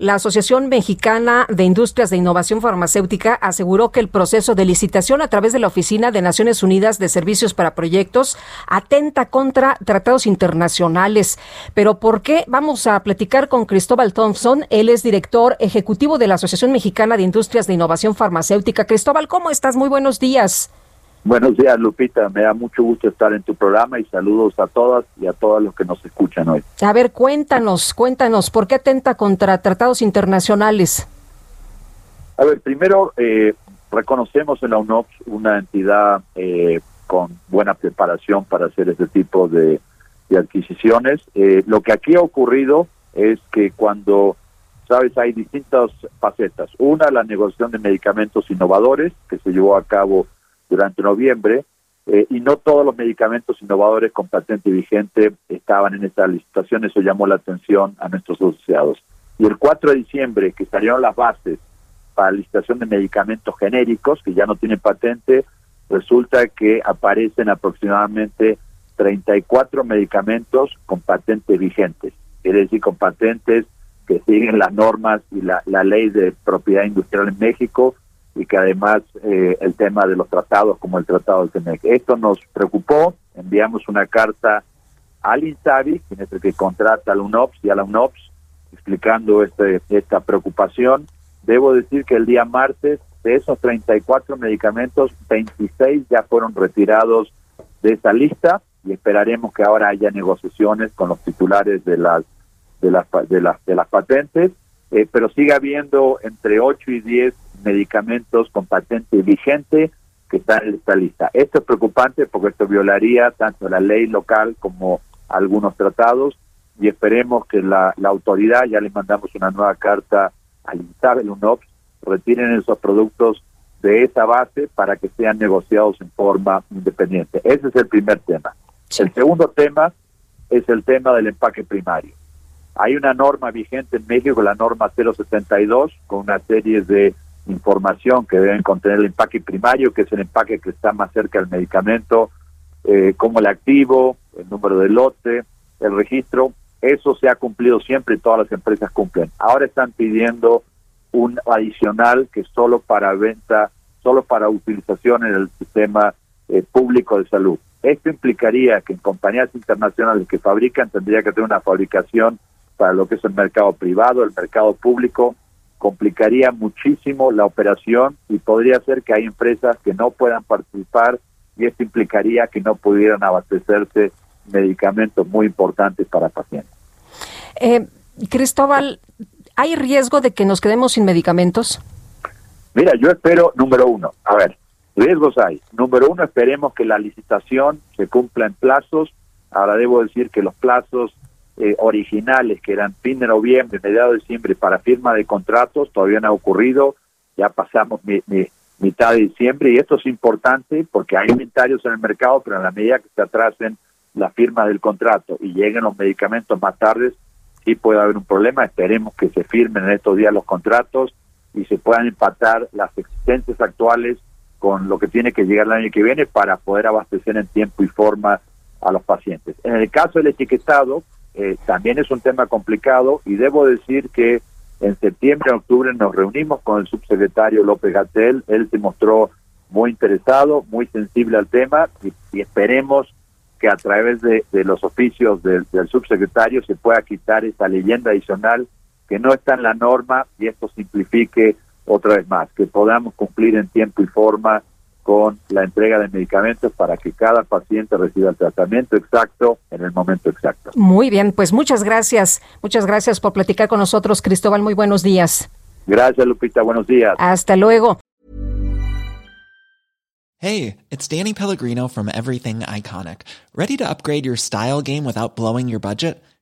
La Asociación Mexicana de Industrias de Innovación Farmacéutica aseguró que el proceso de licitación a través de la Oficina de Naciones Unidas de Servicios para Proyectos atenta contra tratados internacionales. Pero ¿por qué? Vamos a platicar con Cristóbal Thompson. Él es director ejecutivo de la Asociación Mexicana de Industrias de Innovación Farmacéutica. Cristóbal, ¿cómo estás? Muy buenos días. Buenos días, Lupita. Me da mucho gusto estar en tu programa y saludos a todas y a todos los que nos escuchan hoy. A ver, cuéntanos, cuéntanos, ¿por qué atenta contra tratados internacionales? A ver, primero, eh, reconocemos en la UNOPS una entidad eh, con buena preparación para hacer este tipo de, adquisiciones. Eh, lo que aquí ha ocurrido es que cuando, sabes, hay distintas facetas. Una, la negociación de medicamentos innovadores que se llevó a cabo durante noviembre, eh, y no todos los medicamentos innovadores con patente vigente estaban en esta licitación, eso llamó la atención a nuestros asociados. Y el 4 de diciembre, que salieron las bases para la licitación de medicamentos genéricos, que ya no tienen patente, resulta que aparecen aproximadamente 34 medicamentos con patentes vigentes, quiere decir con patentes que siguen las normas y la, la ley de propiedad industrial en México, y que además eh, el tema de los tratados como el tratado del TEMEC. Esto nos preocupó, enviamos una carta al INSABI, quien es el que contrata al UNOPS y a la UNOPS, explicando este, esta preocupación. Debo decir que el día martes, de esos 34 medicamentos, 26 ya fueron retirados de esa lista y esperaremos que ahora haya negociaciones con los titulares de las de las de las de las patentes, eh, pero sigue habiendo entre 8 y 10 medicamentos con patente vigente que están en esta lista. Esto es preocupante porque esto violaría tanto la ley local como algunos tratados y esperemos que la, la autoridad, ya le mandamos una nueva carta al INSAB, el UNOPS, retiren esos productos de esa base para que sean negociados en forma independiente. Ese es el primer tema. El segundo tema es el tema del empaque primario. Hay una norma vigente en México, la norma 072, con una serie de información que deben contener el empaque primario, que es el empaque que está más cerca del medicamento, eh, como el activo, el número de lote, el registro. Eso se ha cumplido siempre y todas las empresas cumplen. Ahora están pidiendo un adicional que solo para venta, solo para utilización en el sistema eh, público de salud. Esto implicaría que en compañías internacionales que fabrican tendría que tener una fabricación para lo que es el mercado privado, el mercado público, complicaría muchísimo la operación y podría ser que hay empresas que no puedan participar y esto implicaría que no pudieran abastecerse medicamentos muy importantes para pacientes. Eh, Cristóbal, ¿hay riesgo de que nos quedemos sin medicamentos? Mira, yo espero, número uno, a ver, riesgos hay. Número uno, esperemos que la licitación se cumpla en plazos. Ahora debo decir que los plazos eh, originales, que eran fin de noviembre, mediados de diciembre, para firma de contratos, todavía no ha ocurrido, ya pasamos mitad de diciembre, y esto es importante porque hay inventarios en el mercado, pero en la medida que se atrasen la firma del contrato y lleguen los medicamentos más tarde, sí puede haber un problema, esperemos que se firmen en estos días los contratos y se puedan empatar las existencias actuales con lo que tiene que llegar el año que viene para poder abastecer en tiempo y forma a los pacientes. En el caso del etiquetado, eh, también es un tema complicado y debo decir que en septiembre, octubre nos reunimos con el subsecretario López Gatel, él se mostró muy interesado, muy sensible al tema y, esperemos que a través de, los oficios del, del, subsecretario se pueda quitar esa leyenda adicional que no está en la norma y esto simplifique otra vez más, que podamos cumplir en tiempo y forma con la entrega de medicamentos para que cada paciente reciba el tratamiento exacto en el momento exacto. Muy bien, pues muchas gracias. Muchas gracias por platicar con nosotros, Cristóbal. Muy buenos días. Gracias, Lupita. Buenos días. Hasta luego. Hey, it's Danny Pellegrino from Everything Iconic. ¿Ready to upgrade your style game without blowing your budget?